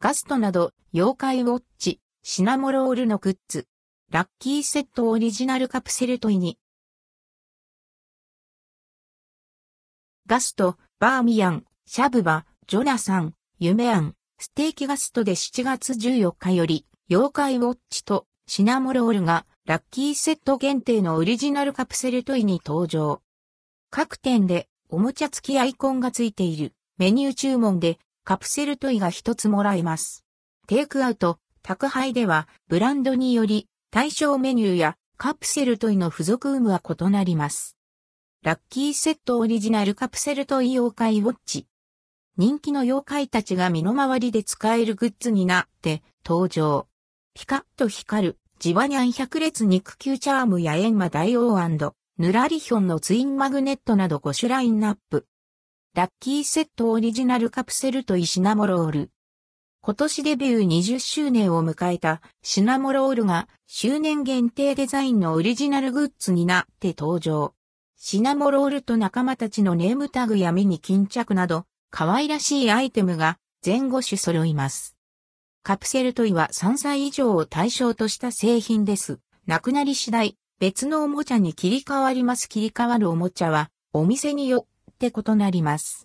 ガストなど、妖怪ウォッチ、シナモロールのグッズ、ラッキーセットオリジナルカプセルトイに、ガスト、バーミヤン、シャブバ、ジョナサン、ユメアン、ステーキガストで7月14日より、妖怪ウォッチとシナモロールがラッキーセット限定のオリジナルカプセルトイに登場。各店でおもちゃ付きアイコンがついているメニュー注文でカプセルトイが一つもらえます。テイクアウト、宅配ではブランドにより対象メニューやカプセルトイの付属有無は異なります。ラッキーセットオリジナルカプセルトイ妖怪ウォッチ。人気の妖怪たちが身の回りで使えるグッズになって登場。ピカッと光るジワニャン百列肉球チャームやエンマ大王ヌラリヒョンのツインマグネットなど5種ラインナップ。ラッキーセットオリジナルカプセルとイシナモロール。今年デビュー20周年を迎えたシナモロールが周年限定デザインのオリジナルグッズになって登場。シナモロールと仲間たちのネームタグや目に巾着など可愛らしいアイテムが前後種揃います。カプセルトイは3歳以上を対象とした製品です。なくなり次第、別のおもちゃに切り替わります。切り替わるおもちゃは、お店によって異なります。